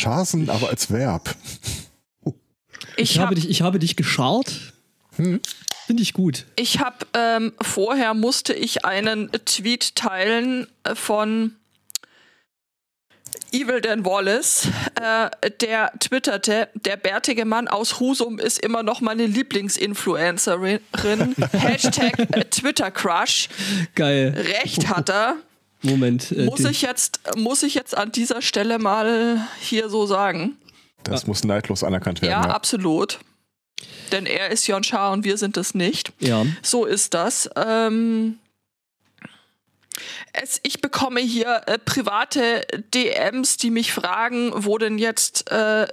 Schasen, aber als Verb. Ich, Ich, hab, habe, dich, ich habe dich geschart. Hm. Finde ich gut. ich hab, ähm, vorher musste ich einen Tweet teilen äh, von Evil Dan Wallace, äh, der twitterte, der bärtige Mann aus Husum ist immer noch meine Lieblingsinfluencerin. Hashtag äh, Twitter Crush. Geil. Recht hat er. Moment. Äh, Muss ich jetzt, muss ich jetzt an dieser Stelle mal hier so sagen. Das muss neidlos anerkannt werden. Ja, Ja, absolut. Denn er ist Jon Scha und wir sind es nicht. Ja. So ist das. Ähm, es, ich bekomme hier äh, private DMs, die mich fragen, wo denn jetzt äh, äh,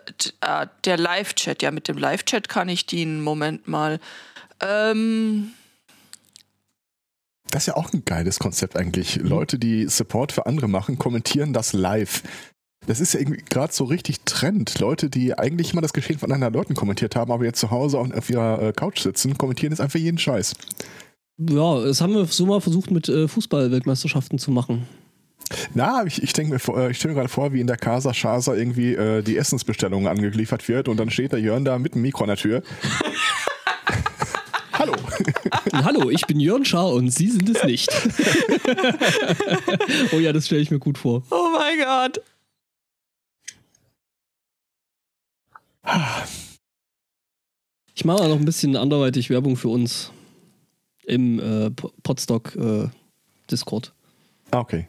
der Live-Chat, ja, mit dem Live-Chat kann ich dienen. Moment mal. Ähm, Das ist ja auch ein geiles Konzept eigentlich. Leute, die Support für andere machen, kommentieren das live. Das ist ja irgendwie gerade so richtig Trend. Leute, die eigentlich immer das Geschehen von anderen Leuten kommentiert haben, aber jetzt zu Hause auf, ihrer äh, Couch sitzen, kommentieren jetzt einfach jeden Scheiß. Ja, das haben wir so mal versucht mit äh, Fußball-Weltmeisterschaften zu machen. Na, ich, ich denke mir, vor- äh, ich stelle mir gerade vor, wie in der Casa Schasa irgendwie äh, die Essensbestellung angeliefert wird und dann steht der Jörn da mit dem Mikro an der Tür. Hallo. Ich bin Jörn Schaar und Sie sind es nicht. oh ja, das stelle ich mir gut vor. oh mein Gott. Ich mache auch noch ein bisschen anderweitig Werbung für uns im äh, Po- Podstock äh, Discord. Ah, okay.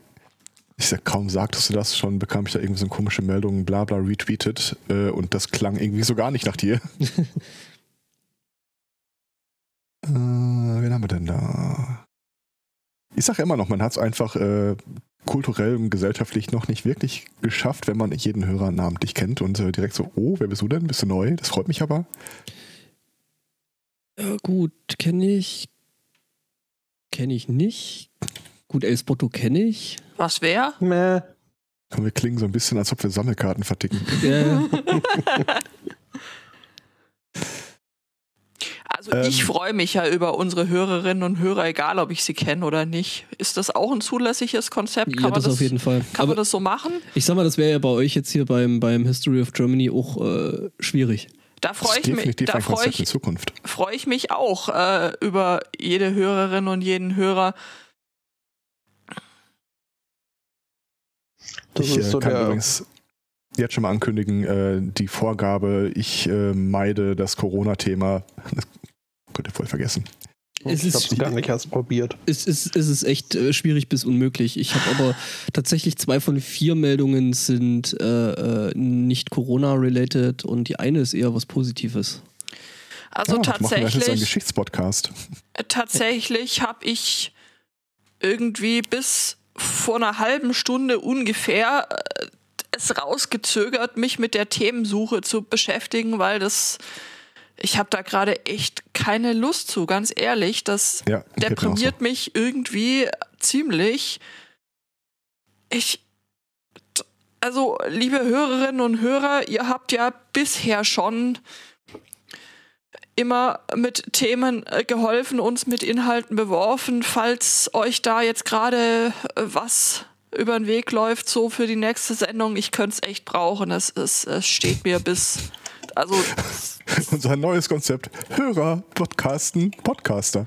Ich sag, kaum sagtest du das, schon bekam ich da irgendwie so eine komische Meldung, bla bla retweetet äh, und das klang irgendwie so gar nicht nach dir. äh, wen haben wir denn da? Ich sage immer noch, man hat es einfach äh, kulturell und gesellschaftlich noch nicht wirklich geschafft, wenn man jeden Hörer namentlich kennt und äh, direkt so, oh, wer bist du denn? Bist du neu? Das freut mich aber. Ja, gut, kenne ich. Kenne ich nicht. Gut, El Spotto kenne ich. Was wer? Meh. Komm, wir klingen so ein bisschen, als ob wir Sammelkarten verticken. Äh, Also Ähm. ich freue mich ja über unsere Hörerinnen und Hörer, egal ob ich sie kenne oder nicht. Ist das auch ein zulässiges Konzept? Kann, ja, man, das das, auf jeden Fall. kann Aber man das so machen? ich sag mal, das wäre ja bei euch jetzt hier beim, beim History of Germany auch äh, schwierig. Da Das freue ist ich mich, definitiv da ein freue Konzept in ich, Zukunft. freu ich mich auch äh, über jede Hörerin und jeden Hörer. Das ich ist so kann der. übrigens jetzt schon mal ankündigen, äh, die Vorgabe, ich äh, meide das Corona-Thema. Das vergessen. Es ich ist- hab's gar nicht erst probiert. Es ist, es ist echt äh, schwierig bis unmöglich. Ich habe aber tatsächlich zwei von vier Meldungen sind äh, äh, nicht Corona-related und die eine ist eher was Positives. Also Ah, das machen wir jetzt einen tatsächlich, Geschichtspodcast. tatsächlich habe ich irgendwie bis vor einer halben Stunde ungefähr äh, es rausgezögert, mich mit der Themensuche zu beschäftigen, weil das ich habe da gerade echt keine Lust zu, ganz ehrlich. Das Ja, deprimiert mich irgendwie ziemlich. Ich. Also, liebe Hörerinnen und Hörer, ihr habt ja bisher schon immer mit Themen äh, geholfen, uns mit Inhalten beworfen. Falls euch da jetzt gerade äh, was über den Weg läuft, so für die nächste Sendung, ich könnte es echt brauchen. Es, es, es steht mir bis. Also, so. Unser neues Konzept. Hörer, Podcasten, Podcaster.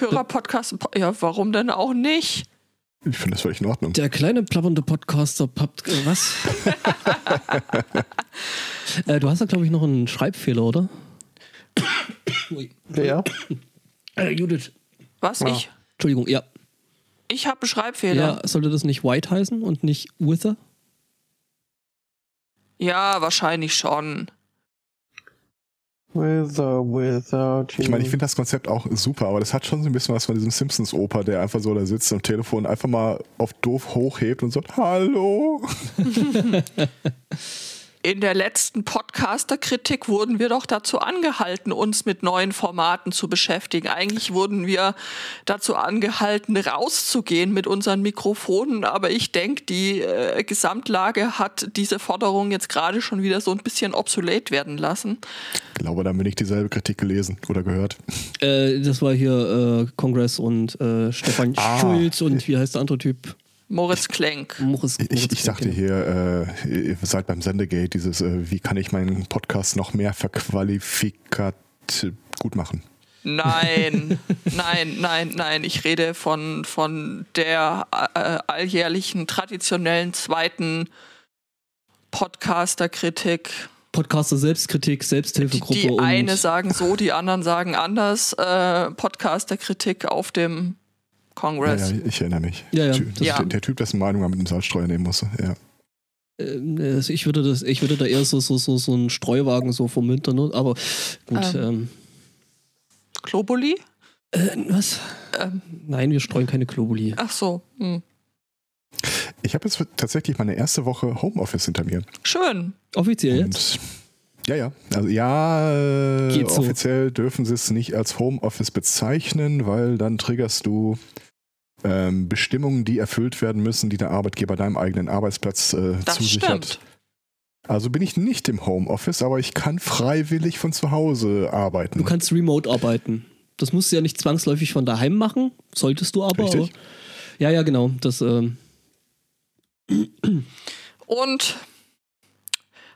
Hörer-Podcast, ja, warum denn auch nicht? Ich finde das völlig in Ordnung. Der kleine plappernde Podcaster pappt. Äh, was? äh, du hast da, glaube ich, noch einen Schreibfehler, oder? Ui. Wer? Äh, Judith. Was? Ja. Ich, Entschuldigung, ja. ich habe einen Schreibfehler. Ja, sollte das nicht White heißen und nicht Wither? Ja, wahrscheinlich schon. With or without you. Ich meine, ich finde das Konzept auch super, aber das hat schon so ein bisschen was von diesem Simpsons-Oper, der einfach so da sitzt am Telefon, einfach mal auf doof hochhebt und sagt, hallo. In der letzten Podcaster-Kritik wurden wir doch dazu angehalten, uns mit neuen Formaten zu beschäftigen. Eigentlich wurden wir dazu angehalten, rauszugehen mit unseren Mikrofonen. Aber ich denke, die äh, Gesamtlage hat diese Forderung jetzt gerade schon wieder so ein bisschen obsolet werden lassen. Ich glaube, da haben wir nicht dieselbe Kritik gelesen oder gehört. Äh, das war hier äh, Kongress und äh, Stefan Ah. Schulz und wie heißt der andere Typ? Moritz Klenk. Moritz, Ich, Moritz ich sagte Klenk, hier, äh, ihr seid beim Sendegate, dieses, äh, wie kann ich meinen Podcast noch mehr verqualifikat gut machen? Nein, nein, nein, nein. Ich rede von, von der äh, alljährlichen, traditionellen zweiten Podcaster-Kritik. Podcaster Selbstkritik, Die, Selbsthilfegruppe die und eine sagen so, die anderen sagen anders. Äh, Podcaster-Kritik auf dem Ja, Kongress. ja, ich erinnere mich. Ja, ja. Ty- Das Ja. ist der, der Typ, dessen Meinung man mit dem Salzstreuer nehmen musste. Ja. Ähm, also ich würde das, ich würde da eher so, so, so, so einen Streuwagen so vermintern, ne? aber gut. Ähm. Globuli? Äh, was? Ähm, Nein, wir streuen keine Globuli. ach so. Hm. Ich habe jetzt tatsächlich meine erste Woche Homeoffice hinter mir. Schön. Offiziell jetzt? Ja, ja. Also ja, äh, so. offiziell dürfen sie es nicht als Homeoffice bezeichnen, weil dann triggerst du ähm, Bestimmungen, die erfüllt werden müssen, die der Arbeitgeber deinem eigenen Arbeitsplatz äh, Das zusichert. stimmt. Also bin ich nicht im Homeoffice, aber ich kann freiwillig von zu Hause arbeiten. Du kannst remote arbeiten. Das musst du ja nicht zwangsläufig von daheim machen, solltest du aber. Richtig. aber ja, ja, genau. Das, ähm, Und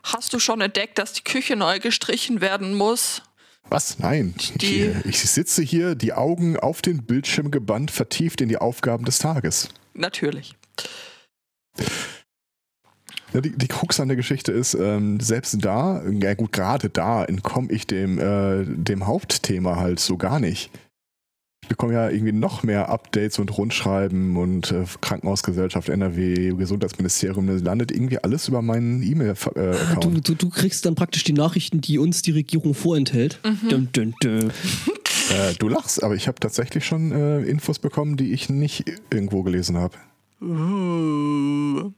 hast du schon entdeckt, dass die Küche neu gestrichen werden muss? Was? Nein. Die- Ich, ich sitze hier, die Augen auf den Bildschirm gebannt, vertieft in die Aufgaben des Tages. Natürlich. Ja, die, die Krux an der Geschichte ist, ähm, selbst da, ja gut, gerade da entkomme ich dem, äh, dem Hauptthema halt so gar nicht. Ich bekomme ja irgendwie noch mehr Updates und Rundschreiben und äh, Krankenhausgesellschaft, NRW, Gesundheitsministerium, das landet irgendwie alles über meinen du, E-Mail-Account. du, du kriegst dann praktisch die Nachrichten, die uns die Regierung vorenthält. Dun, dun, dun. Äh, du lachst, aber ich habe tatsächlich schon äh, Infos bekommen, die ich nicht irgendwo gelesen habe. Uh.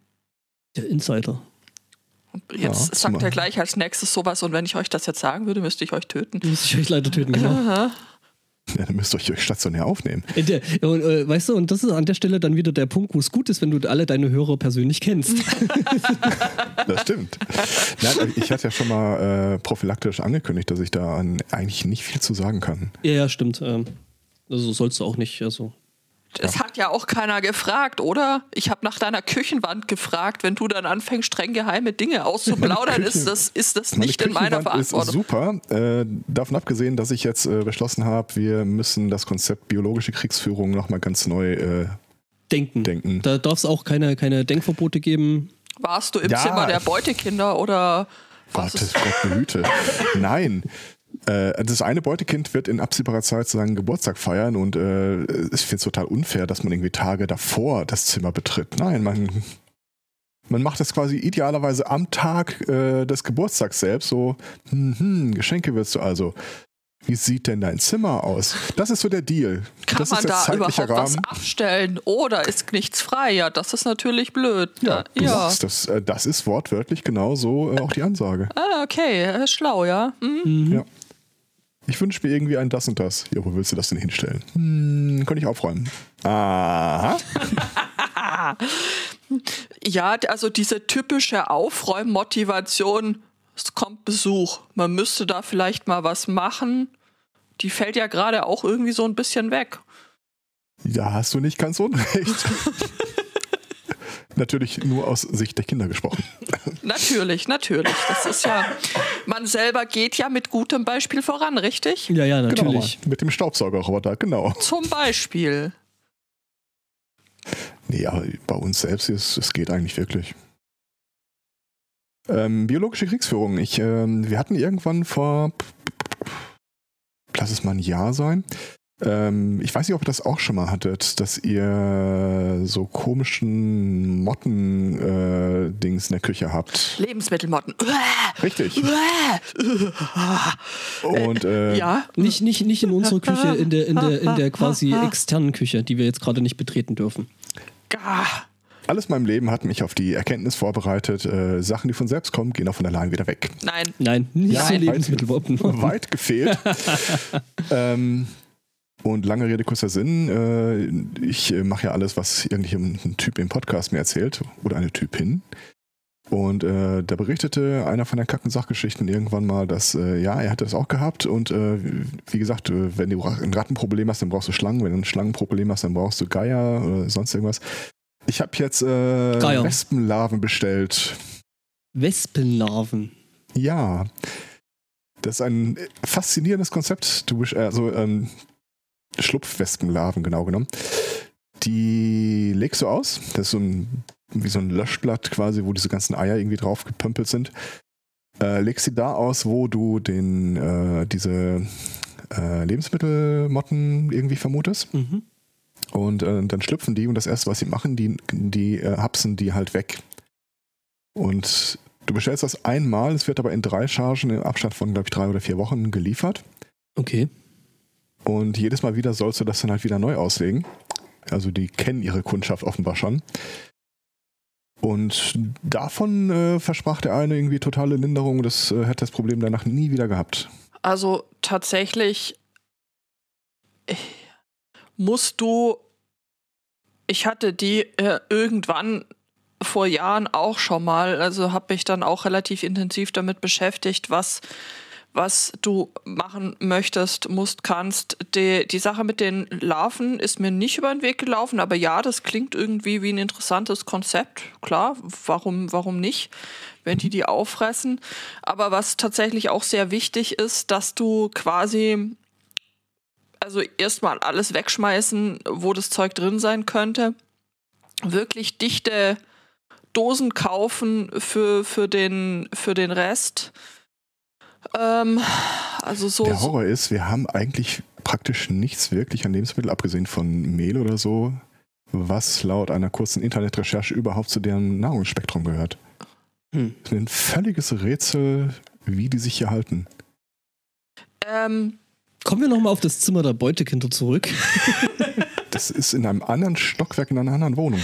Der Insider. Jetzt Ja, sagt er gleich als nächstes sowas und wenn ich euch das jetzt sagen würde, müsste ich euch töten. Muss ich euch leider töten, genau. Dann müsst ihr euch stationär aufnehmen. Der, und, äh, weißt du, und das ist an der Stelle dann wieder der Punkt, wo es gut ist, wenn du alle deine Hörer persönlich kennst. Das stimmt. Nein, ich hatte ja schon mal äh, prophylaktisch angekündigt, dass ich da an, eigentlich nicht viel zu sagen kann. ja, ja, stimmt. Ähm, also sollst du auch nicht. Also. Es hat ja auch keiner gefragt, oder? Ich habe nach deiner Küchenwand gefragt. Wenn du dann anfängst, streng geheime Dinge auszuplaudern, ist das, ist das Meine nicht in meiner Küchenwand ist Verantwortung. super. Äh, davon abgesehen, dass ich jetzt äh, beschlossen habe, wir müssen das Konzept biologische Kriegsführung nochmal ganz neu äh, Denken. denken. Da darf es auch keine, keine Denkverbote geben. Warst du im Ja. Zimmer der Beutekinder oder was Gott, ist Gott behüte. Nein. Äh, das eine Beutekind wird in absehbarer Zeit seinen Geburtstag feiern und äh, ich finde es total unfair, dass man irgendwie Tage davor das Zimmer betritt. Nein, man, man macht das quasi idealerweise am Tag äh, des Geburtstags selbst. So, hm, hm, Geschenke willst du also. Wie sieht denn dein Zimmer aus? Das ist so der Deal. Kann das man ist der da zeitliche überhaupt was Rahmen. abstellen oder ist nichts frei? Ja, das ist natürlich blöd. Ja, du ja. sagst, das, äh, das ist wortwörtlich genau so äh, auch die Ansage. Ah, okay, äh, schlau, ja. Hm. Mhm. Ja. Ich wünsche mir irgendwie ein das und das. Ja, wo willst du das denn hinstellen? Hm, könnte ich aufräumen. Aha. Ja, also diese typische Aufräummotivation, es kommt Besuch. Man müsste da vielleicht mal was machen. Die fällt ja gerade auch irgendwie so ein bisschen weg. Da hast du nicht ganz unrecht. Natürlich nur aus Sicht der Kinder gesprochen. Natürlich, natürlich. Das ist ja, man selber geht ja mit gutem Beispiel voran, richtig? Ja, ja, Genau, natürlich. mit dem Staubsaugerroboter, genau. Zum Beispiel. Nee, aber bei uns selbst ist es geht eigentlich wirklich. Ähm, biologische Kriegsführung. Ich, ähm, wir hatten irgendwann vor, lass es mal ein Jahr sein. Ähm, ich weiß nicht, ob ihr das auch schon mal hattet, dass ihr so komischen Motten-Dings in der Küche habt. Lebensmittelmotten. Richtig. Und äh, Ja, Nicht, nicht, nicht in unserer Küche, in der, in der, in der quasi externen Küche, die wir jetzt gerade nicht betreten dürfen. Ah, alles in meinem Leben hat mich auf die Erkenntnis vorbereitet, äh, Sachen, die von selbst kommen, gehen auch von allein wieder weg. nein. Nein, nicht Ja, so weit- weit gefehlt. ähm, und lange Rede, kurzer Sinn. Äh, ich äh, mache ja alles, was irgendein Typ im Podcast mir erzählt oder eine Typin. Und äh, da berichtete einer von der kacken Sachgeschichten irgendwann mal, dass äh, ja, er hatte das auch gehabt. Und äh, wie gesagt, äh, wenn du ein Rattenproblem hast, dann brauchst du Schlangen. Wenn du ein Schlangenproblem hast, dann brauchst du Geier oder sonst irgendwas. Ich habe jetzt äh. Wespenlarven bestellt. Wespenlarven. Ja. Das ist ein faszinierendes Konzept. Du, best- also ähm, Schlupfwespenlarven, genau genommen. Die legst du aus. Das ist so ein, wie so ein Löschblatt quasi, wo diese ganzen Eier irgendwie drauf gepömpelt sind. Äh, legst sie da aus, wo du den, äh, diese äh, Lebensmittelmotten irgendwie vermutest. Mhm. Und äh, dann schlüpfen die und das erste, was sie machen, die, die äh, hapsen die halt weg. Und du bestellst das einmal, es wird aber in drei Chargen im Abstand von, glaube ich, drei oder vier Wochen geliefert. Okay. Und jedes Mal wieder sollst du das dann halt wieder neu auslegen. Also die kennen ihre Kundschaft offenbar schon. Und davon äh, versprach der eine irgendwie totale Linderung. Das äh, hätte das Problem danach nie wieder gehabt. Also tatsächlich musst du, ich hatte die äh, irgendwann vor Jahren auch schon mal, also habe mich dann auch relativ intensiv damit beschäftigt, was was du machen möchtest, musst, kannst. Die, die Sache mit den Larven ist mir nicht über den Weg gelaufen, aber ja, das klingt irgendwie wie ein interessantes Konzept. Klar, warum, warum nicht, wenn die die auffressen. Aber was tatsächlich auch sehr wichtig ist, dass du quasi, also erstmal alles wegschmeißen, wo das Zeug drin sein könnte, wirklich dichte Dosen kaufen für, für, den, für den Rest. Ähm, also so. Der Horror ist, wir haben eigentlich praktisch nichts wirklich an Lebensmitteln, abgesehen von Mehl oder so, was laut einer kurzen Internetrecherche überhaupt zu deren Nahrungsspektrum gehört. Hm. Ein völliges Rätsel, wie die sich hier halten. Ähm, Kommen wir nochmal auf das Zimmer der Beutekinder zurück. Das ist in einem anderen Stockwerk, in einer anderen Wohnung.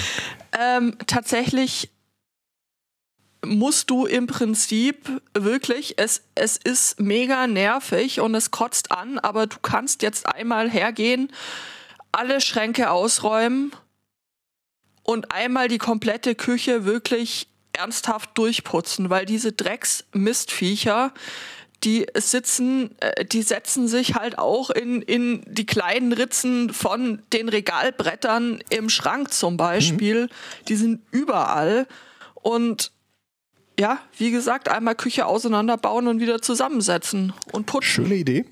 ähm, tatsächlich musst du im Prinzip wirklich, es, es ist mega nervig und es kotzt an, aber du kannst jetzt einmal hergehen, alle Schränke ausräumen und einmal die komplette Küche wirklich ernsthaft durchputzen, weil diese Drecksmistviecher, die sitzen, äh, die setzen sich halt auch in, in die kleinen Ritzen von den Regalbrettern im Schrank zum Beispiel. Die sind überall. Und ja, wie gesagt, einmal Küche auseinanderbauen und wieder zusammensetzen und putzen. Schöne Idee.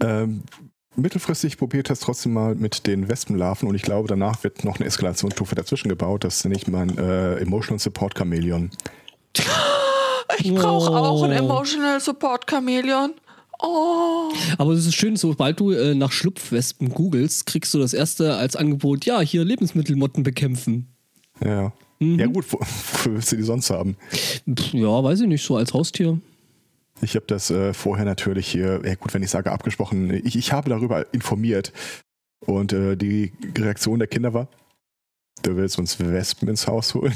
Ähm, mittelfristig probiert das trotzdem mal mit den Wespenlarven und ich glaube, danach wird noch eine Eskalationsstufe dazwischen gebaut. Das nenne ich mein äh, Emotional Support Chameleon. Ich brauche auch ein Oh. Emotional Support Chameleon. Oh. Aber es ist schön, sobald du äh, nach Schlupfwespen googelst, kriegst du das erste als Angebot, ja, hier Lebensmittelmotten bekämpfen. Ja. Mhm. Ja gut, wo- wofür willst du die sonst haben? Ja, weiß ich nicht, so als Haustier. Ich habe das äh, vorher natürlich hier, ja gut, wenn ich sage abgesprochen, ich, ich habe darüber informiert und äh, die Reaktion der Kinder war, du willst uns Wespen ins Haus holen?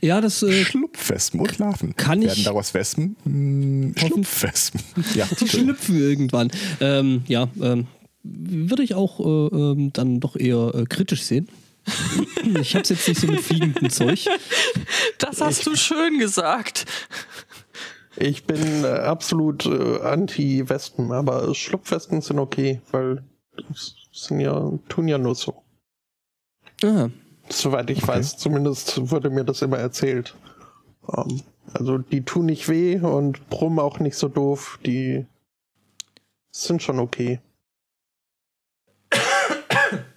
Ja, das äh, Schlupfwespen und Larven. kann Werden ich. daraus Wespen? Hm, Schlupfwespen. Ja, Die schlüpfen irgendwann. Ähm, ja, ähm, würde ich auch äh, ähm, dann doch eher äh, kritisch sehen. ich hab's jetzt nicht so mit fliegenden Zeug. Das hast du schön gesagt. Ich bin äh, absolut äh, anti-Wespen, aber Schlupfwespen sind okay, weil das sind ja, tun ja nur so. Aha. Soweit ich Okay. weiß, zumindest wurde mir das immer erzählt. Ähm, also die tun nicht weh und brummen auch nicht so doof. Die sind schon okay.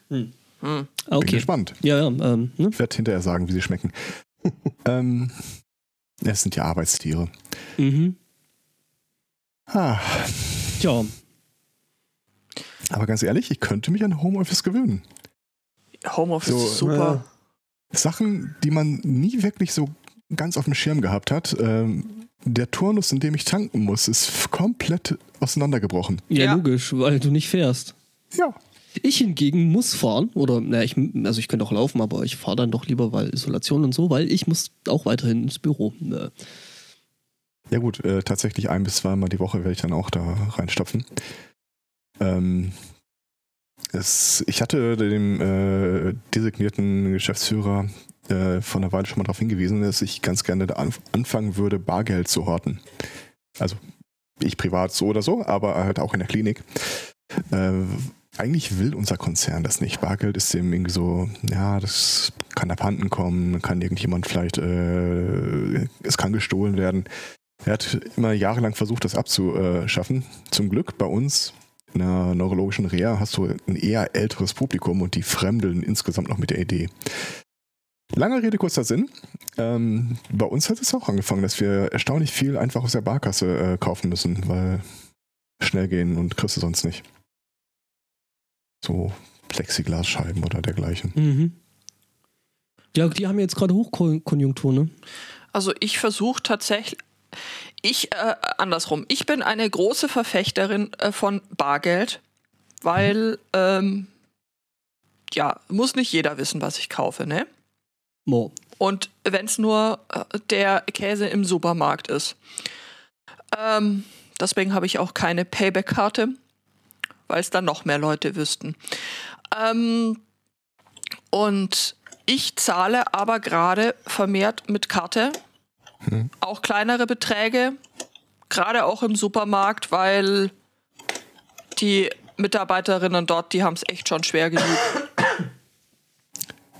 Hm. Bin Okay. gespannt. Ja, ja, ähm, ne? Ich werde hinterher sagen, wie sie schmecken. ähm, es sind ja Arbeitstiere. Mhm. Ah, Tja, aber ganz ehrlich, ich könnte mich an Homeoffice gewöhnen. Homeoffice So, ist super. Sachen, die man nie wirklich so ganz auf dem Schirm gehabt hat. Ähm, der Turnus, in dem ich tanken muss, ist komplett auseinandergebrochen. ja, Ja. logisch, weil du nicht fährst. Ja. Ich hingegen muss fahren oder na, ich, also ich könnte auch laufen, aber ich fahre dann doch lieber, weil Isolation und so, weil ich muss auch weiterhin ins Büro. Äh, Ja gut, äh, tatsächlich ein bis zweimal die Woche werde ich dann auch da reinstopfen. Ähm, es, ich hatte dem äh, designierten Geschäftsführer äh, vor einer Weile schon mal darauf hingewiesen, dass ich ganz gerne da anf anfangen würde, Bargeld zu horten. Also ich privat so oder so, aber halt auch in der Klinik. Äh, eigentlich will unser Konzern das nicht. Bargeld ist dem irgendwie so, ja, das kann abhanden kommen, kann irgendjemand vielleicht, äh, es kann gestohlen werden. Er hat immer jahrelang versucht, das abzuschaffen. Zum Glück bei uns in einer neurologischen Reha hast du ein eher älteres Publikum und die fremdeln insgesamt noch mit der Idee. Lange Rede, kurzer Sinn. Ähm, bei uns hat es auch angefangen, dass wir erstaunlich viel einfach aus der Barkasse äh, kaufen müssen, weil schnell gehen und kriegst du sonst nicht. So Plexiglasscheiben oder dergleichen. Mhm. Ja, die haben jetzt gerade Hochkonjunktur, ne? Also ich versuche tatsächlich, ich, äh, andersrum, ich bin eine große Verfechterin äh, von Bargeld, weil, ähm, ja, muss nicht jeder wissen, was ich kaufe, ne? Mo. Und wenn es nur äh, der Käse im Supermarkt ist. Ähm, deswegen habe ich auch keine Payback-Karte, weil es dann noch mehr Leute wüssten. Ähm, und ich zahle aber gerade vermehrt mit Karte. Hm. Auch kleinere Beträge, gerade auch im Supermarkt, weil die Mitarbeiterinnen dort, die haben es echt schon schwer genug.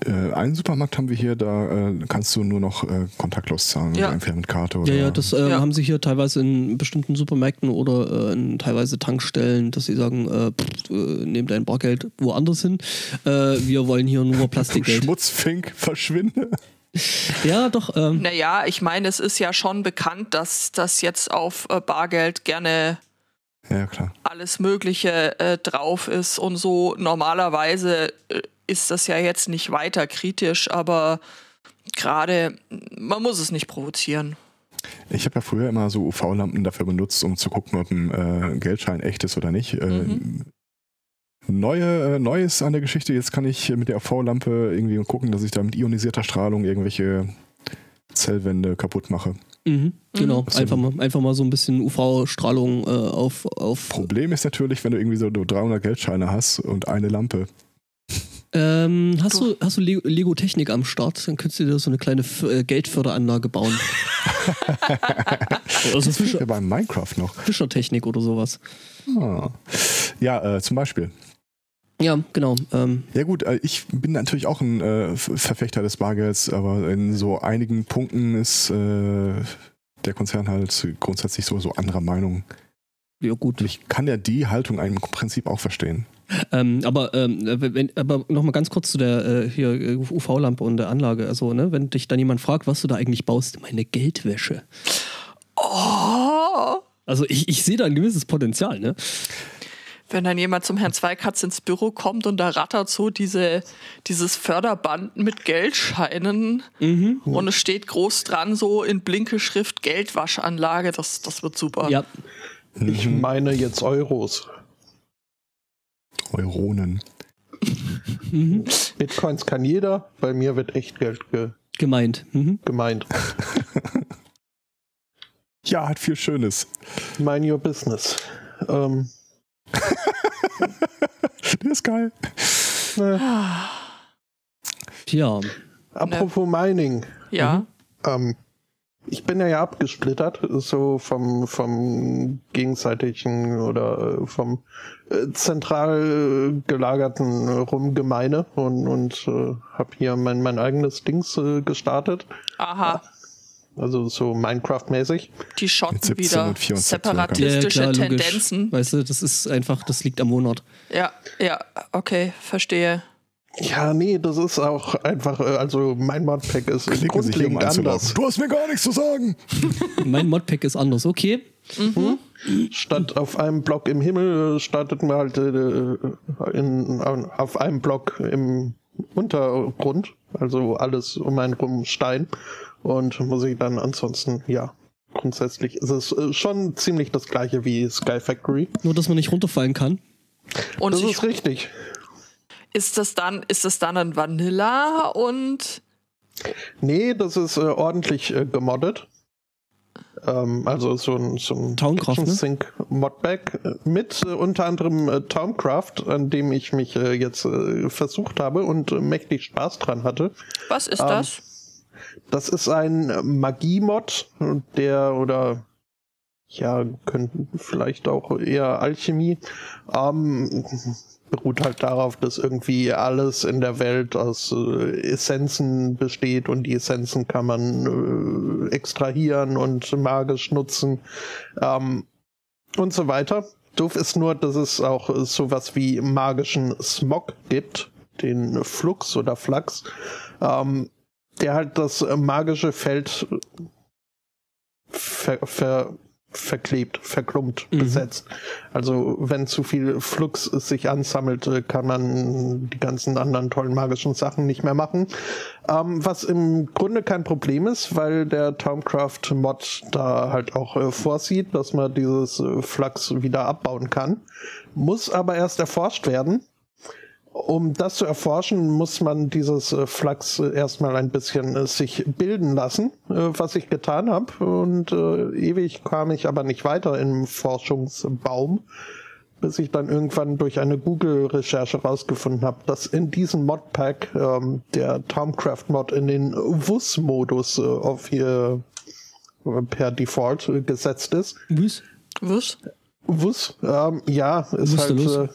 Äh, einen Supermarkt haben wir hier, da äh, kannst du nur noch äh, kontaktlos zahlen, Ja. mit Karte oder. Ja, ja, das äh, Ja. haben sie hier teilweise in bestimmten Supermärkten oder äh, in teilweise Tankstellen, dass sie sagen, äh, pff, äh, nehmt dein Bargeld woanders hin. Äh, wir wollen hier nur Plastikgeld. Schmutzfink, verschwinde. Ja, doch. Ähm, Naja, ich meine, es ist ja schon bekannt, dass das jetzt auf äh, Bargeld gerne Ja, klar. alles Mögliche äh, drauf ist und so. Normalerweise äh, ist das ja jetzt nicht weiter kritisch, aber gerade, man muss es nicht provozieren. Ich habe ja früher immer so UV-Lampen dafür benutzt, um zu gucken, ob ein äh, Geldschein echt ist oder nicht. Äh, Mhm. Neue, äh, Neues an der Geschichte, jetzt kann ich mit der UV-Lampe irgendwie gucken, dass ich da mit ionisierter Strahlung irgendwelche Zellwände kaputt mache. mhm, genau. So. Einfach, mal, einfach mal so ein bisschen UV-Strahlung äh, auf. auf Problem ist natürlich, wenn du irgendwie so 300 Geldscheine hast und eine Lampe. Ähm, hast du, hast du Le- Lego-Technik am Start? Dann könntest du dir so eine kleine F äh, Geldförderanlage bauen. also Das ist ja beim Minecraft noch. Fischertechnik oder sowas. Ah. Ja, äh, zum Beispiel. Ja, genau. Ähm, Ja gut, äh, ich bin natürlich auch ein äh, Verfechter des Bargelds, aber in so einigen Punkten ist der Konzern halt grundsätzlich sowieso anderer Meinung. ja, gut. Und ich kann ja die Haltung im Prinzip auch verstehen. Ähm, aber ähm, wenn, aber noch mal ganz kurz zu der äh, hier äh, UV-Lampe und der Anlage. Also, ne, wenn dich dann jemand fragt, was du da eigentlich baust, meine Geldwäsche. Oh! Also ich, ich sehe da ein gewisses Potenzial, ne? Wenn dann jemand zum Herrn Zweikatz ins Büro kommt und da rattert so diese, dieses Förderband mit Geldscheinen Mhm. und es steht groß dran, so in blinke Schrift Geldwaschanlage, das, das wird super. Ja. Ich meine jetzt Euros. Euronen. Mhm. Bitcoins kann jeder, bei mir wird Echtgeld ge Gemeint. Mhm. gemeint. Ja, hat viel Schönes. Mind your business. Ähm, Der ist geil. Tja. apropos Mining. Ja. Ähm, ich bin ja, ja abgesplittert, so vom, vom gegenseitigen oder äh, vom äh, zentral äh, gelagerten Rumgemeine und, und äh, habe hier mein, mein eigenes Dings äh, gestartet. Aha, Also so Minecraft-mäßig. die Schotten Mit 17 wieder und 64 separatistische Ja, klar, logisch. Tendenzen. Weißt du, das ist einfach, das liegt am Monat. Ja, ja, okay, verstehe. Ja, nee, das ist auch einfach, äh, also mein Modpack ist Klicken um grundlegend einzuloggen. anders. Du hast mir gar nichts zu sagen. mein Modpack ist anders, okay. Statt auf einem Block im Himmel äh, startet man halt äh, in, auf einem Block im Untergrund, also alles um einen rum Stein und muss ich dann ansonsten, ja, grundsätzlich ist es äh, schon ziemlich das gleiche wie Sky Factory. Nur, dass man nicht runterfallen kann. Und Das ist richtig. Ist das dann, ist das dann ein Vanilla und Nee, das ist äh, ordentlich äh, gemoddet. Ähm, also so ein, so ein Towncraft, ne? Sync Modpack äh, mit äh, unter anderem äh, Towncraft, an dem ich mich äh, jetzt äh, versucht habe und äh, mächtig Spaß dran hatte. was ist Ähm, das? Das ist ein Magie-Mod, der oder ja, könnten vielleicht auch eher Alchemie, ähm, beruht halt darauf, dass irgendwie alles in der Welt aus äh, Essenzen besteht und die Essenzen kann man äh, extrahieren und magisch nutzen ähm, und so weiter. Doof ist nur, dass es auch sowas wie magischen Smog gibt, den Flux oder Flux, ähm, der halt das magische Feld ver, ver, verklebt, verklumpt, mhm. besetzt. Also wenn zu viel Flux sich ansammelt, äh, kann man die ganzen anderen tollen magischen Sachen nicht mehr machen. Ähm, was im Grunde kein Problem ist, weil der Tomcraft-Mod da halt auch äh, vorsieht, dass man dieses äh, Flux wieder abbauen kann. Muss aber erst erforscht werden um das zu erforschen, muss man dieses äh, Flux äh, erstmal ein bisschen äh, sich bilden lassen, was ich getan habe. Und ewig kam ich aber nicht weiter im Forschungsbaum, bis ich dann irgendwann durch eine Google-Recherche rausgefunden habe, dass in diesem Modpack ähm, der Tomcraft-Mod in den WUS-Modus auf hier per Default gesetzt ist. WUS? WUS? WUS, ähm, ja, ist halt äh,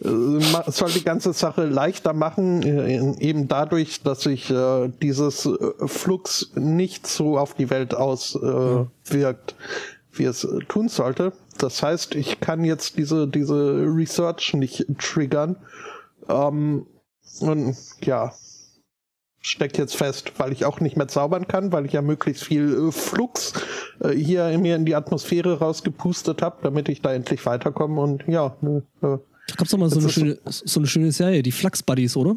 soll die ganze Sache leichter machen, äh, eben dadurch, dass sich äh, dieses Flux nicht so auf die Welt auswirkt, wie es tun sollte. Das heißt, ich kann jetzt diese, diese Research nicht triggern. Ähm, und ja, steckt jetzt fest, weil ich auch nicht mehr zaubern kann, weil ich ja möglichst viel Flux äh, hier mir in die Atmosphäre rausgepustet habe, damit ich da endlich weiterkomme und ja, äh, da gab es doch mal so eine, schöne, so eine schöne Serie, die Flux Buddies, oder?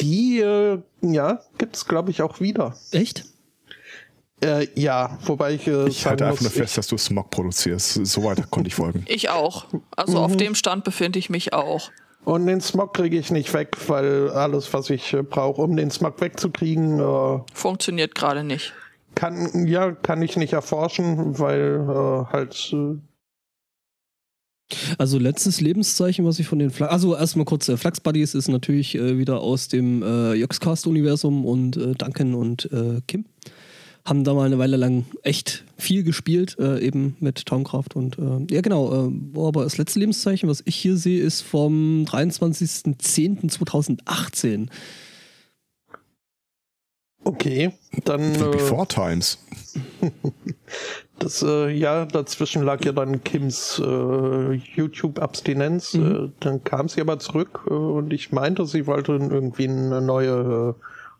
Die, äh, ja, gibt es, glaube ich, auch wieder. Echt? Äh, ja, wobei ich. Äh, ich halte einfach nur fest, dass du Smog produzierst. So weit konnte ich folgen. Ich auch. Also mhm. auf dem Stand befinde ich mich auch. Und den Smog kriege ich nicht weg, weil alles, was ich äh, brauche, um den Smog wegzukriegen, äh, funktioniert gerade nicht. Kann ja, kann ich nicht erforschen, weil äh, halt äh, also letztes Lebenszeichen, was ich von den Flux... Also erstmal kurz, äh, Flux Buddies ist natürlich äh, wieder aus dem äh, Joxcast-Universum und äh, Duncan und äh, Kim haben da mal eine Weile lang echt viel gespielt, äh, eben mit Tomcraft und äh, ja genau, äh, aber das letzte Lebenszeichen, was ich hier sehe, ist vom 23.10.2018. Okay, dann. The Before Times. Das, äh, ja, dazwischen lag ja dann Kims äh, YouTube-Abstinenz. Mhm. Äh, dann kam sie aber zurück äh, und ich meinte, sie wollte irgendwie eine neue,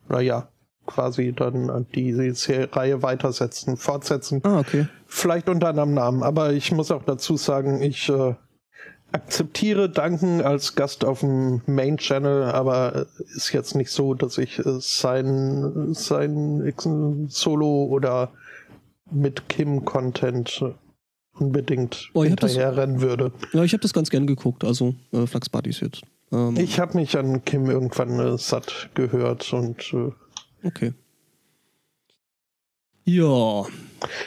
äh, naja, quasi dann die, die Reihe weitersetzen, fortsetzen. Ah, okay. Vielleicht unter einem Namen, aber ich muss auch dazu sagen, ich äh, akzeptiere Duncan als Gast auf dem Main Channel, aber ist jetzt nicht so, dass ich äh, sein, sein Solo oder mit Kim-Content unbedingt oh, hinterherrennen würde. Ja, ich habe das ganz gern geguckt, also äh, Buddies jetzt. Ähm, ich habe mich an Kim irgendwann äh, satt gehört und äh, Okay. Ja.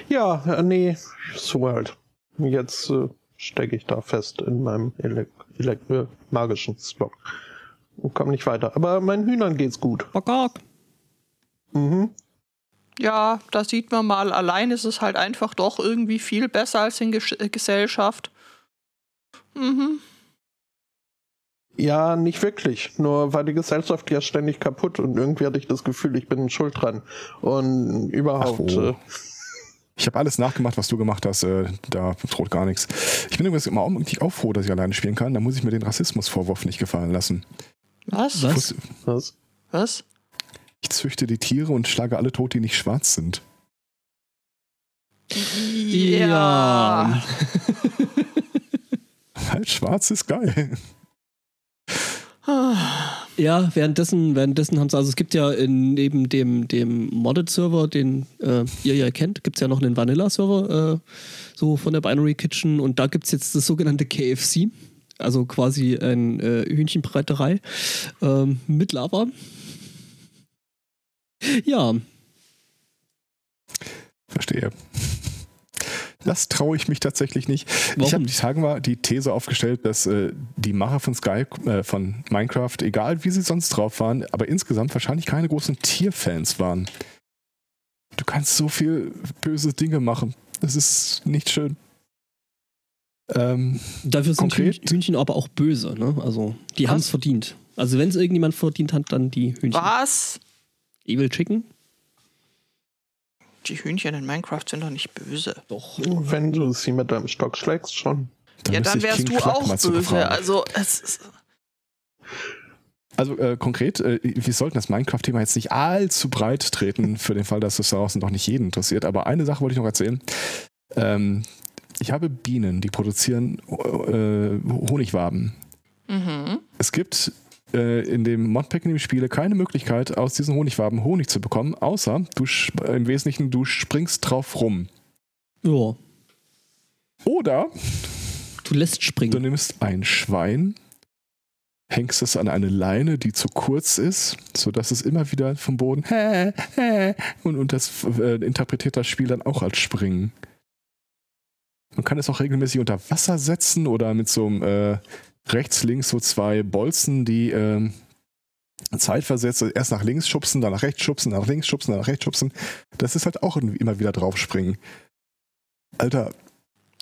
Ja, äh, nee, so halt. Jetzt äh, stecke ich da fest in meinem Elek Elek äh, magischen Slot und komme nicht weiter. Aber meinen Hühnern geht's gut. Mhm. Ja, da sieht man mal, allein ist es halt einfach doch irgendwie viel besser als in Ges Gesellschaft. Mhm. Ja, nicht wirklich. Nur war die Gesellschaft ja ständig kaputt und irgendwie hatte ich das Gefühl, ich bin schuld dran. Und überhaupt. Ach, oh. äh, ich habe alles nachgemacht, was du gemacht hast. Äh, da droht gar nichts. Ich bin übrigens immer auch froh, dass ich alleine spielen kann. Da muss ich mir den Rassismusvorwurf nicht gefallen lassen. Was? Was? Was? Was? Ich züchte die Tiere und schlage alle tot, die nicht schwarz sind. Ja. halt schwarz ist geil. Ja, währenddessen, währenddessen haben sie, also es gibt ja in, neben dem, dem Modded-Server, den äh, ihr ja kennt, gibt es ja noch einen Vanilla-Server, äh, so von der Binary Kitchen und da gibt es jetzt das sogenannte KFC, also quasi ein äh, Hühnchenbreiterei ähm, mit Lava. Ja. Verstehe. Das traue ich mich tatsächlich nicht. Warum? Ich habe die Tage mal die These aufgestellt, dass äh, die Macher von Sky, äh, von Minecraft, egal wie sie sonst drauf waren, aber insgesamt wahrscheinlich keine großen Tierfans waren. Du kannst so viel böse Dinge machen. Das ist nicht schön. Ähm, Dafür sind Konkret? Hühnchen, Hühnchen aber auch böse, ne? Also, die haben es verdient. Also, wenn es irgendjemand verdient hat, dann die Hühnchen. Was? Evil Chicken? Die Hühnchen in Minecraft sind doch nicht böse. Doch. Wenn du sie mit deinem Stock schlägst, schon. ja, müsste dann wärst King du auch böse. befragen. Also, es ist, Also äh, konkret, äh, wir sollten das Minecraft-Thema jetzt nicht allzu breit treten, für den Fall, dass es draußen noch nicht jeden interessiert. Aber eine Sache wollte ich noch erzählen. Ähm, ich habe Bienen, die produzieren äh, Honigwaben. mhm. Es gibt äh, in dem Modpack in dem Spiele keine Möglichkeit, aus diesen Honigwaben Honig zu bekommen, außer du im Wesentlichen, du springst drauf rum. Ja. Oder Du lässt du springen. nimmst ein Schwein, hängst es an eine Leine, die zu kurz ist, sodass es immer wieder vom Boden und, und das äh, interpretiert das Spiel dann auch als Springen. Man kann es auch regelmäßig unter Wasser setzen oder mit so einem äh, rechts, links so zwei Bolzen, die ähm, zeitversetzt erst nach links schubsen, dann nach rechts schubsen, dann nach links schubsen, dann nach rechts schubsen. Das ist halt auch immer wieder draufspringen. Alter,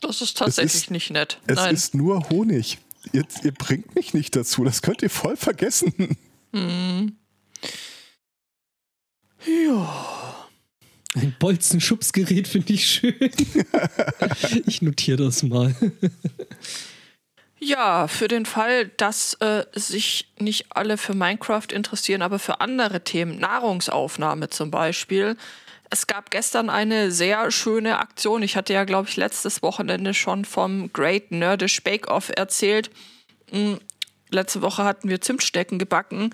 Das ist tatsächlich ist- nicht nett. es Nein. ist nur Honig. Ihr, ihr bringt mich nicht dazu. Das könnt ihr voll vergessen. Hm. Ja. Ein Bolzenschubsgerät finde ich schön. ich notiere das mal. Ja, für den Fall, dass äh, sich nicht alle für Minecraft interessieren, aber für andere Themen, Nahrungsaufnahme zum Beispiel. Es gab gestern eine sehr schöne Aktion. Ich hatte ja, glaube ich, letztes Wochenende schon vom Great Nerdish Bake Off erzählt. Mm, Letzte Woche hatten wir Zimtstecken gebacken.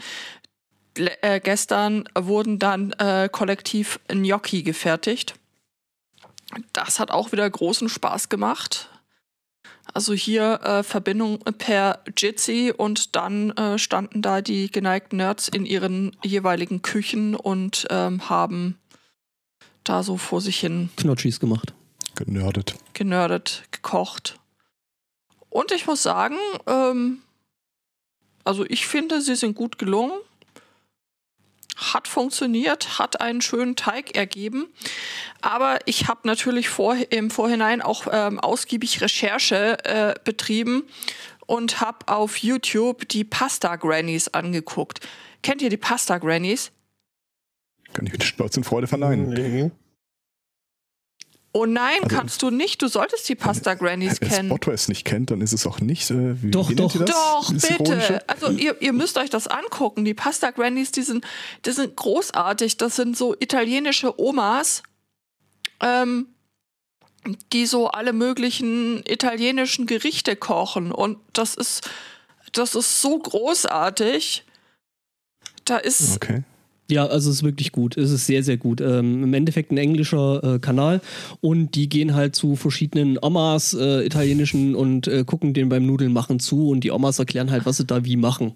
Le äh, gestern wurden dann äh, kollektiv Gnocchi gefertigt. Das hat auch wieder großen Spaß gemacht. Also hier äh, Verbindung per Jitsi und dann äh, standen da die geneigten Nerds in ihren jeweiligen Küchen und ähm, haben da so vor sich hin Knotschis gemacht. Genördet. genördet, gekocht. Und ich muss sagen, ähm, also ich finde, sie sind gut gelungen. Hat funktioniert, hat einen schönen Teig ergeben. Aber ich habe natürlich vor, im Vorhinein auch ähm, ausgiebig Recherche äh, betrieben und habe auf YouTube die Pasta Grannies angeguckt. Kennt ihr die Pasta Grannies? Kann ich mit Stolz und Freude verneinen. Nee. Oh nein, Also- kannst du nicht. Du solltest die Pasta Grannies Wenn kennen. Spotto es nicht kennt, dann ist es auch nicht. Äh, wie, Doch, wie doch. ihr das? Doch, Das Ironische? bitte. Also ihr, ihr müsst euch das angucken. Die Pasta Grannies, die sind, die sind großartig. Das sind so italienische Omas, ähm, die so alle möglichen italienischen Gerichte kochen. Und das ist, das ist so großartig. Da ist, Okay. Ja, also es ist wirklich gut. Es ist sehr, sehr gut. Ähm, Im Endeffekt ein englischer äh, Kanal und die gehen halt zu verschiedenen Omas, äh, italienischen und äh, gucken denen beim Nudeln machen zu und die Omas erklären halt, was sie da wie machen.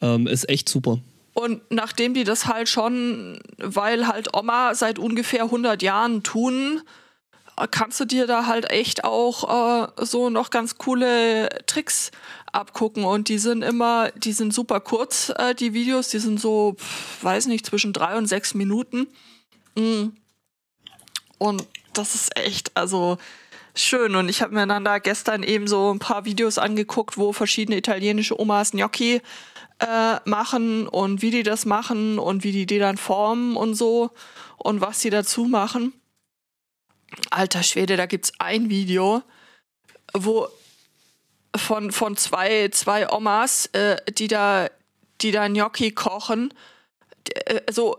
Ähm, ist echt super. Und nachdem die das halt schon, weil halt Oma seit ungefähr 100 Jahren tun, kannst du dir da halt echt auch äh, so noch ganz coole Tricks abgucken. Und die sind immer, die sind super kurz, äh, die Videos. Die sind so, weiß nicht, zwischen drei und sechs Minuten. Mm. Und das ist echt, also schön. Und ich habe mir dann da gestern eben so ein paar Videos angeguckt, wo verschiedene italienische Omas Gnocchi äh, machen und wie die das machen und wie die die dann formen und so und was sie dazu machen. Alter Schwede, da gibt's ein Video, wo von, von zwei, zwei Omas, äh, die da, die da Gnocchi kochen. Äh, Also,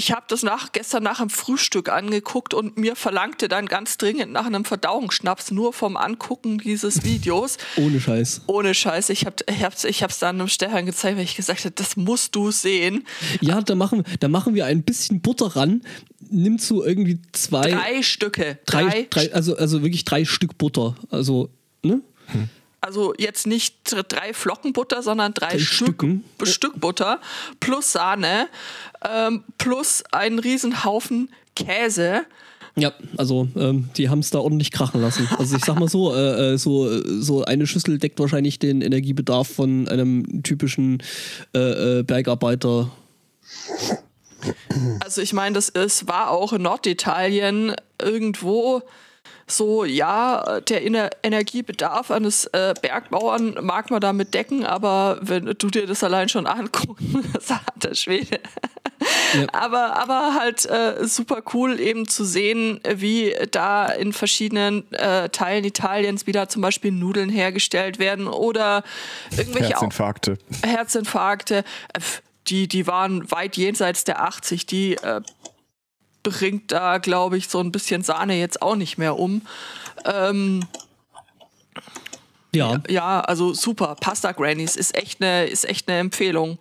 ich habe das nach, gestern nach dem Frühstück angeguckt und mir verlangte dann ganz dringend nach einem Verdauungsschnaps nur vom Angucken dieses Videos. Ohne Scheiß. Ohne Scheiß, ich habe ich hab's, ich hab's dann einem Stefan gezeigt, weil ich gesagt habe, das musst du sehen. Ja, da machen, da machen wir ein bisschen Butter ran. Nimm zu irgendwie zwei, Drei Stücke. drei, Drei, drei also, also wirklich drei Stück Butter. Also, ne? Also jetzt nicht drei Flocken Butter, sondern drei, Drei Stück. Stück Butter plus Sahne ähm, plus einen riesen Haufen Käse. Ja, also ähm, die haben es da ordentlich krachen lassen. Also ich sag mal so, äh, äh, so, äh, so eine Schüssel deckt wahrscheinlich den Energiebedarf von einem typischen äh, äh, Bergarbeiter. Also ich meine, das ist, war auch in Norditalien irgendwo so, ja, der Ener Energiebedarf eines äh, Bergbauern mag man damit decken, aber wenn du dir das allein schon anguckst, sagt der Schwede. Ja. Aber, aber halt äh, super cool eben zu sehen, wie da in verschiedenen äh, Teilen Italiens wieder zum Beispiel Nudeln hergestellt werden oder irgendwelche Herzinfarkte. Herzinfarkte. Äh, die, die waren weit jenseits der 80. Die äh, bringt da, glaube ich, so ein bisschen Sahne jetzt auch nicht mehr um. Ähm, ja. Ja, also super. Pasta Grannies ist echt eine ist echt eine Empfehlung.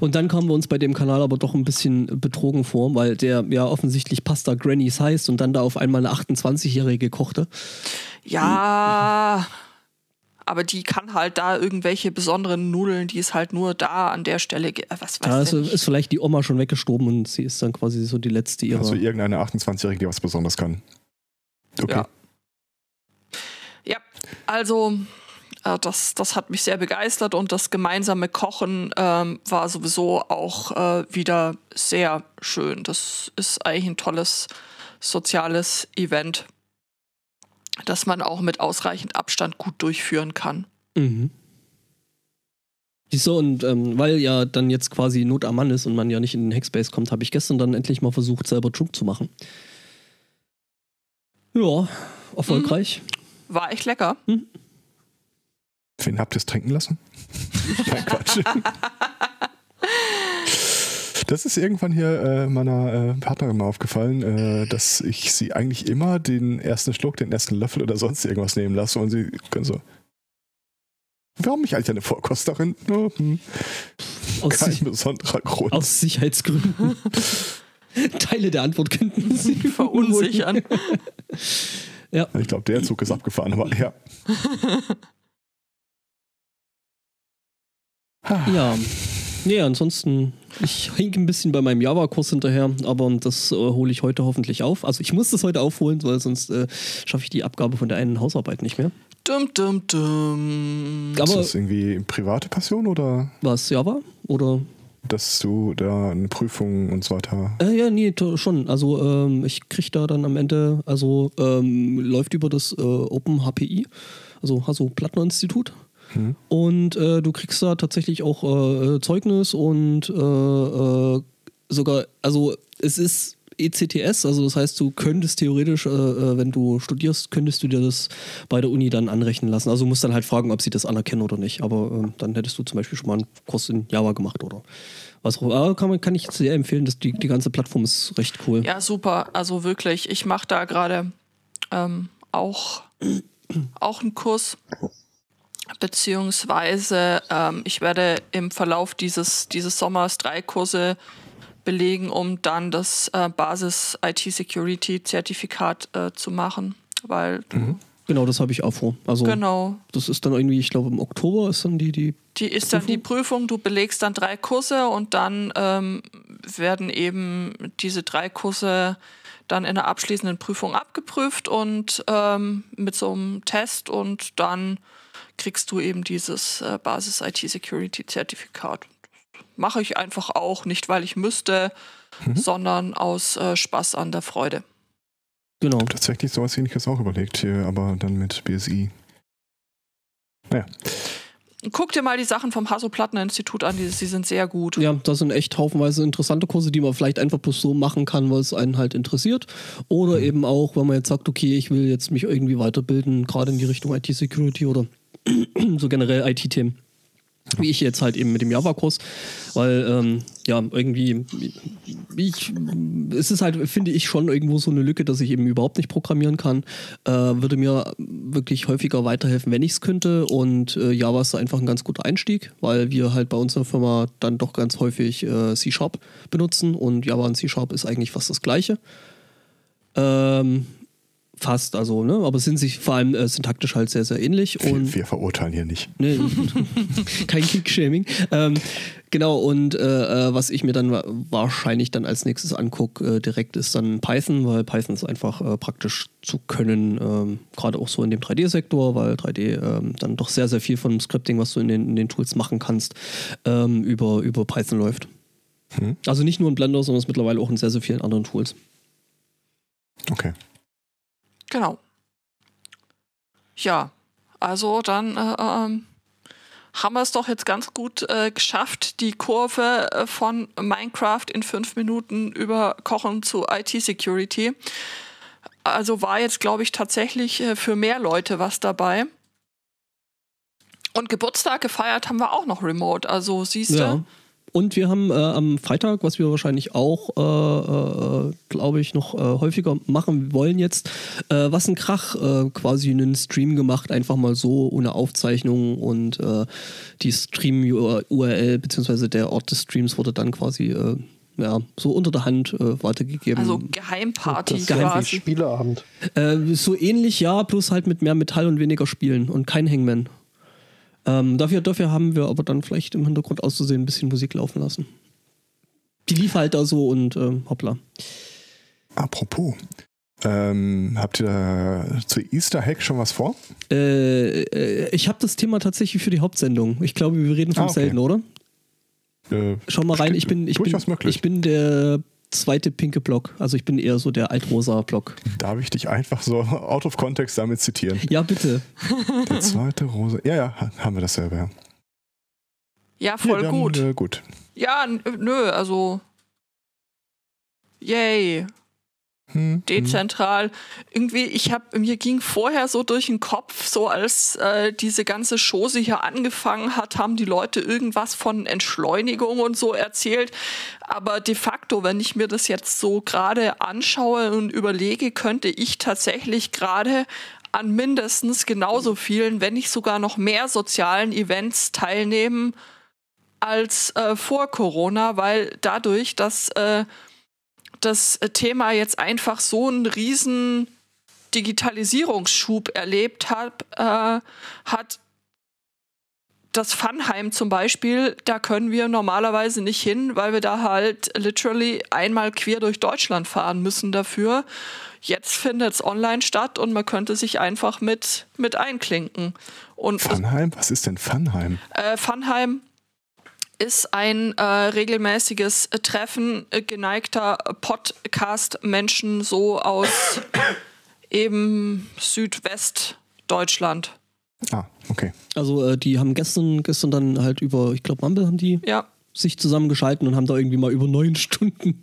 Und dann kamen wir uns bei dem Kanal aber doch ein bisschen betrogen vor, weil der ja offensichtlich Pasta Grannies heißt und dann da auf einmal eine 28-jährige kochte. Ja. Aber die kann halt da irgendwelche besonderen Nudeln, die ist halt nur da an der Stelle. Was weiß ja, also ist vielleicht die Oma schon weggestorben und sie ist dann quasi so die letzte ihrer. Also irgendeine 28-Jährige, die was Besonderes kann. Okay. Ja, ja also äh, das, das hat mich sehr begeistert und das gemeinsame Kochen ähm, war sowieso auch äh, wieder sehr schön. Das ist eigentlich ein tolles soziales Event, das man auch mit ausreichend Abstand gut durchführen kann. Mhm. So, und ähm, weil ja dann jetzt quasi Not am Mann ist und man ja nicht in den Hackspace kommt, habe ich gestern dann endlich mal versucht, selber Trunk zu machen. Ja, erfolgreich. Mhm. War echt lecker. Mhm. Wen habt ihr es trinken lassen? Nein, Quatsch. Das ist irgendwann hier äh, meiner äh, Partnerin mal aufgefallen, äh, dass ich sie eigentlich immer den ersten Schluck, den ersten Löffel oder sonst irgendwas nehmen lasse und sie können so. Warum mich eigentlich eine Vorkosterin? Oh, hm. Kein sich besonderer Grund. Aus Sicherheitsgründen. Teile der Antwort könnten Sie verunsichern. ja. Ich glaube, der Zug ist abgefahren, aber ja. Ja. Nee, ansonsten, ich hink ein bisschen bei meinem Java-Kurs hinterher, aber das äh, hole ich heute hoffentlich auf. Also ich muss das heute aufholen, weil sonst äh, schaffe ich die Abgabe von der einen Hausarbeit nicht mehr. Dum, dum, dum. Aber, ist das irgendwie private Passion oder? Was, Java? Oder? Dass du da eine Prüfung und so weiter. Äh, ja, nee, schon. Also ähm, ich kriege da dann am Ende, also ähm, läuft über das äh, Open HPI, also Hasso Plattner Institut. Mhm. Und äh, du kriegst da tatsächlich auch äh, Zeugnis und äh, äh sogar, also es ist ECTS, also das heißt, du könntest theoretisch, äh, äh, wenn du studierst, könntest du dir das bei der Uni dann anrechnen lassen. Also du musst dann halt fragen, ob sie das anerkennen oder nicht. Aber ähm, dann hättest du zum Beispiel schon mal einen Kurs in Java gemacht oder was auch immer. Kann, kann ich sehr empfehlen, dass die, die ganze Plattform ist recht cool. Ja, super. Also wirklich, ich mache da gerade ähm, auch, auch einen Kurs beziehungsweise ähm, ich werde im Verlauf dieses, dieses Sommers drei Kurse belegen, um dann das äh, Basis IT Security Zertifikat äh, zu machen, weil mhm. Genau, das habe ich auch vor. Also genau. das ist dann irgendwie, ich glaube im Oktober ist dann die die Die ist Prüfung? dann die Prüfung, du belegst dann drei Kurse und dann ähm, werden eben diese drei Kurse dann in der abschließenden Prüfung abgeprüft und ähm, mit so einem Test und dann kriegst du eben dieses äh, Basis IT Security Zertifikat. Mache ich einfach auch, nicht weil ich müsste, mhm. sondern aus äh, Spaß an der Freude. Genau. Tatsächlich sowas ähnliches auch überlegt, hier, aber dann mit BSI. Naja. Guck dir mal die Sachen vom Hasso-Plattner-Institut an, die, die, sind sehr gut. Ja, das sind echt haufenweise interessante Kurse, die man vielleicht einfach bloß so machen kann, weil es einen halt interessiert. Oder mhm. eben auch, wenn man jetzt sagt, okay, ich will jetzt mich irgendwie weiterbilden, gerade in die Richtung IT-Security oder so generell IT-Themen. Wie ich jetzt halt eben mit dem Java-Kurs, weil ähm, ja, irgendwie, ich, es ist halt, finde ich, schon irgendwo so eine Lücke, dass ich eben überhaupt nicht programmieren kann. Äh, würde mir wirklich häufiger weiterhelfen, wenn ich es könnte. Und äh, Java ist einfach ein ganz guter Einstieg, weil wir halt bei unserer Firma dann doch ganz häufig äh, C-Sharp benutzen und Java und C-Sharp ist eigentlich fast das Gleiche. Ähm, Fast, also, ne? Aber sind sich vor allem äh, syntaktisch halt sehr, sehr ähnlich. Und wir, wir verurteilen hier nicht. Ne, kein Kick-Shaming. Ähm, genau, und äh, äh, was ich mir dann wahrscheinlich dann als nächstes angucke, äh, direkt ist dann Python, weil Python ist einfach äh, praktisch zu können, ähm, gerade auch so in dem 3D-Sektor, weil 3D ähm, dann doch sehr, sehr viel von dem Scripting, was du in den, in den Tools machen kannst, ähm, über, über Python läuft. Hm. Also nicht nur in Blender, sondern mittlerweile auch in sehr, sehr vielen anderen Tools. Okay. Genau. Ja, also dann äh, ähm, haben wir es doch jetzt ganz gut äh, geschafft, die Kurve äh, von Minecraft in fünf Minuten über Kochen zu IT-Security. Also war jetzt, glaube ich, tatsächlich äh, für mehr Leute was dabei. Und Geburtstag gefeiert haben wir auch noch remote. Also siehst du. Ja. Und wir haben äh, am Freitag, was wir wahrscheinlich auch, äh, äh, glaube ich, noch äh, häufiger machen wollen jetzt, äh, was ein Krach, äh, quasi einen Stream gemacht, einfach mal so ohne Aufzeichnung und äh, die Stream-URL beziehungsweise der Ort des Streams wurde dann quasi äh, ja, so unter der Hand äh, weitergegeben. Also Geheimparty quasi. Spieleabend. Äh, so ähnlich, ja, bloß halt mit mehr Metall und weniger Spielen und kein Hangman. Ähm, dafür, dafür haben wir aber dann vielleicht im Hintergrund auszusehen ein bisschen Musik laufen lassen. Die lief halt da so und ähm, hoppla. Apropos, ähm, habt ihr da zu Easter Hack schon was vor? Äh, äh, ich habe das Thema tatsächlich für die Hauptsendung. Ich glaube, wir reden vom Ah, okay. selben, oder? Äh, Schau mal rein, ich bin, ich bin, möglich. ich bin der zweite pinke Block. Also ich bin eher so der altrosa Block. Darf ich dich einfach so out of context damit zitieren? Ja, bitte. Der zweite Rose. Ja, ja, ha- haben wir dasselbe. Ja, Ja, voll ja, dann, gut. Äh, gut. Ja, nö, also. Yay. Hm, hm. dezentral. Irgendwie, ich habe mir ging vorher so durch den Kopf, so als äh, diese ganze Chose hier angefangen hat, haben die Leute irgendwas von Entschleunigung und so erzählt. Aber de facto, wenn ich mir das jetzt so gerade anschaue und überlege, könnte ich tatsächlich gerade an mindestens genauso vielen, wenn nicht sogar noch mehr sozialen Events teilnehmen als äh, vor Corona, weil dadurch, dass äh, das Thema jetzt einfach so einen riesen Digitalisierungsschub erlebt hat, äh, hat das Funheim zum Beispiel, da können wir normalerweise nicht hin, weil wir da halt literally einmal quer durch Deutschland fahren müssen dafür. Jetzt findet es online statt und man könnte sich einfach mit, mit einklinken. Und Funheim? Was ist denn Funheim? äh, Funheim ist ein äh, regelmäßiges Treffen äh, geneigter Podcast-Menschen so aus eben Südwestdeutschland. Ah, okay. Also äh, die haben gestern, gestern dann halt über, ich glaube, Mumble haben die Ja, sich zusammengeschalten und haben da irgendwie mal über neun Stunden.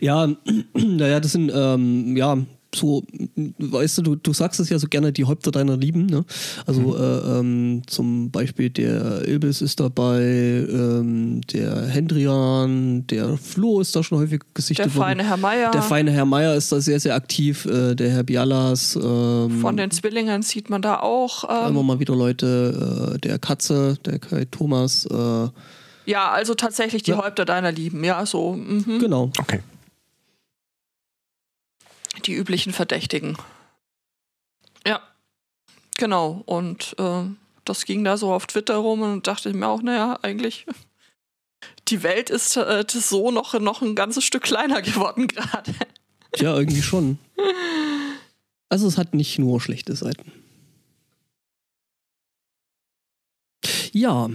Ja, naja, das sind, ähm, ja, so, weißt du, du, du sagst es ja so gerne, die Häupter deiner Lieben, ne? Also äh, ähm, zum Beispiel der Ilbis ist dabei, ähm, der Hendrian, der Flo ist da schon häufig gesichtet der feine worden. Herr Meier. Der feine Herr Meier ist da sehr, sehr aktiv, äh, der Herr Bialas. Ähm, Von den Zwillingen sieht man da auch. immer Ähm, mal wieder Leute, äh, der Katze, der Kai Thomas, äh, ja, also tatsächlich die Ja. Häupter deiner Lieben. Ja, so mhm. genau. Okay. Die üblichen Verdächtigen. Ja, genau. Und äh, das ging da so auf Twitter rum und dachte ich mir auch, naja, eigentlich. Die Welt ist äh, so noch, noch ein ganzes Stück kleiner geworden gerade. Ja, irgendwie schon. Also es hat nicht nur schlechte Seiten. Ja.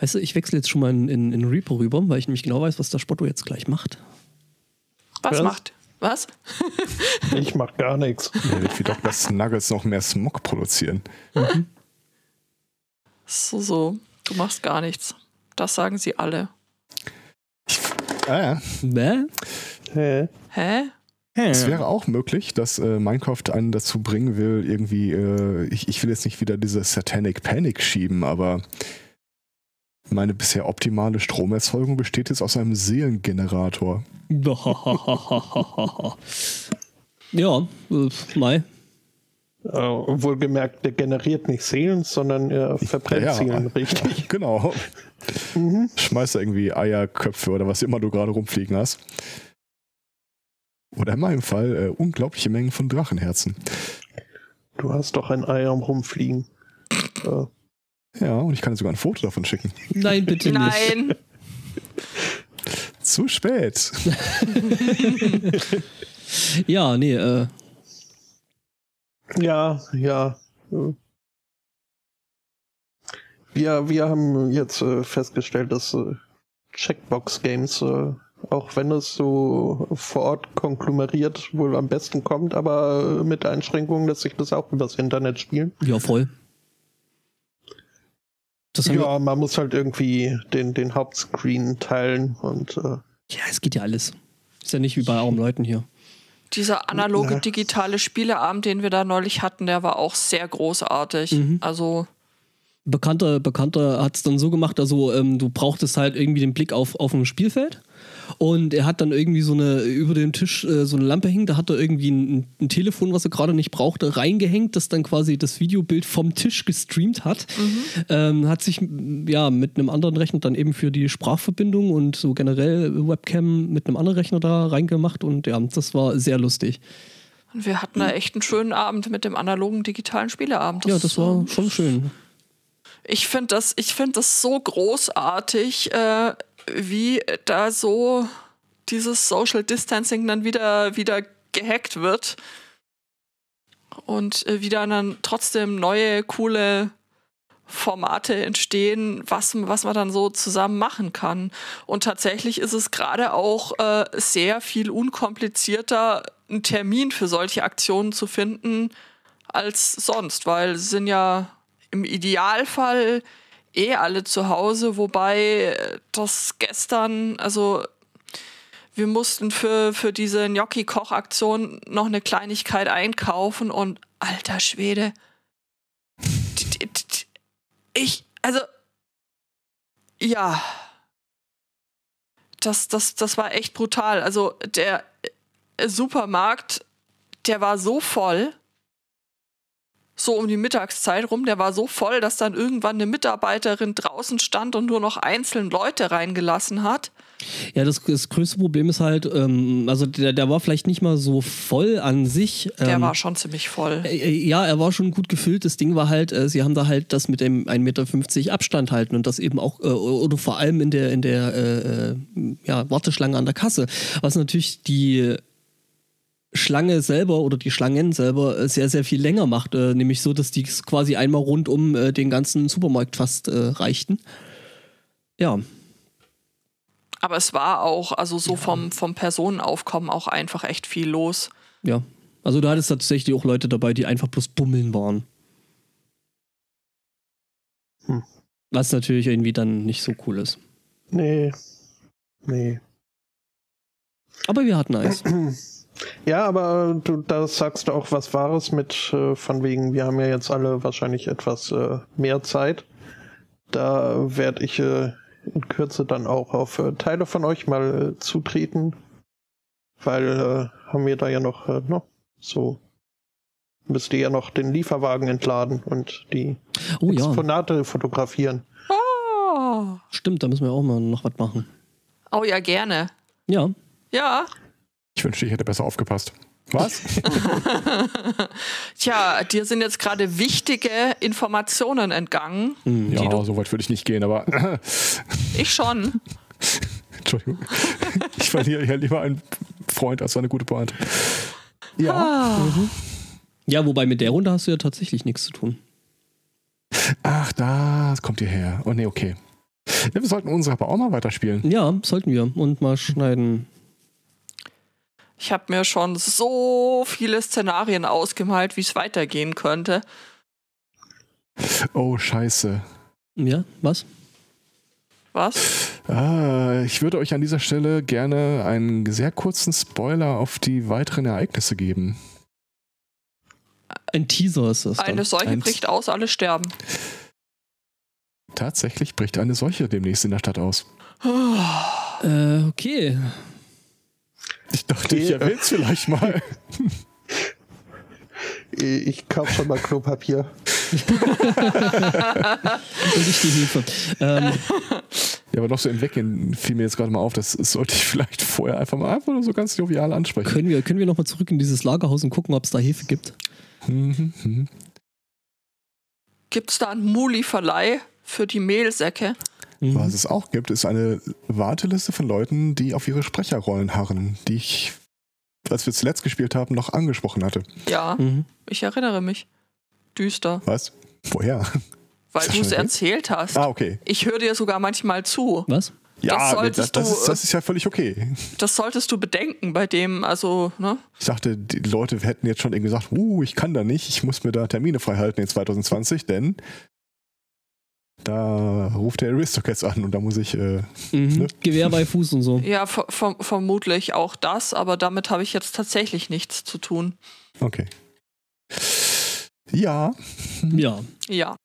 Weißt du, ich wechsle jetzt schon mal in, in, in Reaper rüber, weil ich nämlich genau weiß, was der Spotto jetzt gleich macht. Was Was? macht? Was? Ich mach gar nichts. Der wird wie Dr. Snuggles noch mehr Smog produzieren. So, so. Du machst gar nichts. Das sagen sie alle. Ah, ja. Bäh? Hä? Hä? Es wäre auch möglich, dass äh, Minecraft einen dazu bringen will, irgendwie, äh, ich, ich will jetzt nicht wieder diese Satanic Panic schieben, aber meine bisher optimale Stromerzeugung besteht jetzt aus einem Seelengenerator. ja, äh, Mai. Äh, wohlgemerkt, der generiert nicht Seelen, sondern er verbrennt Ja, Seelen, richtig. Genau. Mhm. Schmeiß da irgendwie Eierköpfe oder was immer du gerade rumfliegen hast. Oder in meinem Fall äh, unglaubliche Mengen von Drachenherzen. Du hast doch ein Ei am Rumfliegen. Äh, Ja, und ich kann dir sogar ein Foto davon schicken. Nein, bitte nicht. Nein. Zu spät. Ja, nee, äh, Ja, ja. Wir, wir haben jetzt äh, festgestellt, dass äh, Checkbox-Games äh, auch wenn es so vor Ort konglomeriert wohl am besten kommt, aber mit der Einschränkung, dass sich das auch übers Internet spielen. Ja, voll. Das ja, man muss halt irgendwie den, den Hauptscreen teilen und. Äh ja, es geht ja alles. Ist ja nicht wie bei armen Leuten hier. Dieser analoge digitale Spieleabend, den wir da neulich hatten, der war auch sehr großartig. Mhm. Also Bekannter, Bekannter hat es dann so gemacht, also ähm, du brauchtest halt irgendwie den Blick auf, auf ein Spielfeld und er hat dann irgendwie so eine, über dem Tisch äh, so eine Lampe hängt, da hat er irgendwie ein, ein Telefon, was er gerade nicht brauchte, reingehängt, das dann quasi das Videobild vom Tisch gestreamt hat. Mhm. Ähm, hat sich ja mit einem anderen Rechner dann eben für die Sprachverbindung und so generell Webcam mit einem anderen Rechner da reingemacht und ja, das war sehr lustig. Wir hatten da echt einen schönen Abend mit dem analogen digitalen Spieleabend. Das ja, das war schon schön. Ich finde das, find das so großartig, äh, wie da so dieses Social Distancing dann wieder, wieder gehackt wird und äh, wieder dann trotzdem neue, coole Formate entstehen, was, was man dann so zusammen machen kann. Und tatsächlich ist es gerade auch äh, sehr viel unkomplizierter, einen Termin für solche Aktionen zu finden als sonst, weil es sind ja im Idealfall eh alle zu Hause, wobei das gestern, also wir mussten für, für diese Gnocchi-Koch-Aktion noch eine Kleinigkeit einkaufen und alter Schwede. Ich, also, ja. Das, das, das war echt brutal. Also der Supermarkt, der war so voll so um die Mittagszeit rum, der war so voll, dass dann irgendwann eine Mitarbeiterin draußen stand und nur noch einzeln Leute reingelassen hat. Ja, das, das größte Problem ist halt, ähm, also der, der war vielleicht nicht mal so voll an sich. Der ähm, war schon ziemlich voll. Äh, äh, ja, er war schon gut gefüllt. Das Ding war halt, äh, sie haben da halt das mit dem 1,50 Meter Abstand halten und das eben auch, äh, oder vor allem in der, in der äh, äh, ja, Warteschlange an der Kasse. Was natürlich die Schlange selber oder die Schlangen selber äh, sehr, sehr viel länger macht. Äh, nämlich so, dass die quasi einmal rund um äh, den ganzen Supermarkt fast äh, reichten. Ja. Aber es war auch, also so ja. vom, vom Personenaufkommen auch einfach echt viel los. Ja. Also du hattest tatsächlich auch Leute dabei, die einfach bloß bummeln waren. Hm. Was natürlich irgendwie dann nicht so cool ist. Nee. Nee. Aber wir hatten Eis. Ja, aber du da sagst du auch was Wahres mit äh, von wegen, wir haben ja jetzt alle wahrscheinlich etwas äh, mehr Zeit. Da werde ich äh, in Kürze dann auch auf äh, Teile von euch mal äh, zutreten, weil äh, haben wir da ja noch, äh, noch so müsst ihr ja noch den Lieferwagen entladen und die oh, Exponate ja. fotografieren. Oh. Stimmt, da müssen wir auch mal noch was machen. Oh ja, gerne. Ja. Ja. Ich wünschte, ich hätte besser aufgepasst. Was? Tja, dir sind jetzt gerade wichtige Informationen entgangen. Hm, ja, so weit würde ich nicht gehen, aber. ich schon. Entschuldigung. Ich verliere ja lieber einen Freund als eine gute Pointe. Ja. Ah. Mhm. Ja, wobei mit der Runde hast du ja tatsächlich nichts zu tun. Ach, das kommt ihr her. Oh nee, okay. Ja, wir sollten unsere aber auch mal weiterspielen. Ja, sollten wir. Und mal schneiden. Ich habe mir schon so viele Szenarien ausgemalt, wie es weitergehen könnte. Oh, scheiße. Ja, was? Was? Ah, ich würde euch an dieser Stelle gerne einen sehr kurzen Spoiler auf die weiteren Ereignisse geben. Ein Teaser ist das. Eine Seuche ein bricht aus, alle sterben. Tatsächlich bricht eine Seuche demnächst in der Stadt aus. äh, okay. Ich dachte, ich erwähn's vielleicht mal. Ich kaufe schon mal Klopapier. Und ich die Hilfe. Ähm. Ja, aber noch so im Weggehen fiel mir jetzt gerade mal auf, das sollte ich vielleicht vorher einfach mal einfach nur so ganz jovial ansprechen. Können wir, können wir nochmal zurück in dieses Lagerhaus und gucken, ob es da Hilfe gibt? Mhm, mhm. Gibt es da einen Muli-Verleih für die Mehlsäcke? Mhm. Was es auch gibt, ist eine Warteliste von Leuten, die auf ihre Sprecherrollen harren, die ich, als wir zuletzt gespielt haben, noch angesprochen hatte. Ja, mhm. ich erinnere mich. Düster. Was? Woher? Weil du es erzählt hast. Ah, okay. Ich höre dir sogar manchmal zu. Was? Ja, Das das, solltest das, du, ist, das ist ja völlig okay. Das solltest du bedenken bei dem, also, ne? Ich dachte, die Leute hätten jetzt schon irgendwie gesagt, uh, ich kann da nicht, ich muss mir da Termine frei halten in 2020, denn da ruft der Aristocats an und da muss ich, äh, Mhm. Ne? Gewehr bei Fuß und so. Ja, ver ver vermutlich auch das, aber damit habe ich jetzt tatsächlich nichts zu tun. okay. Ja, Ja. Ja.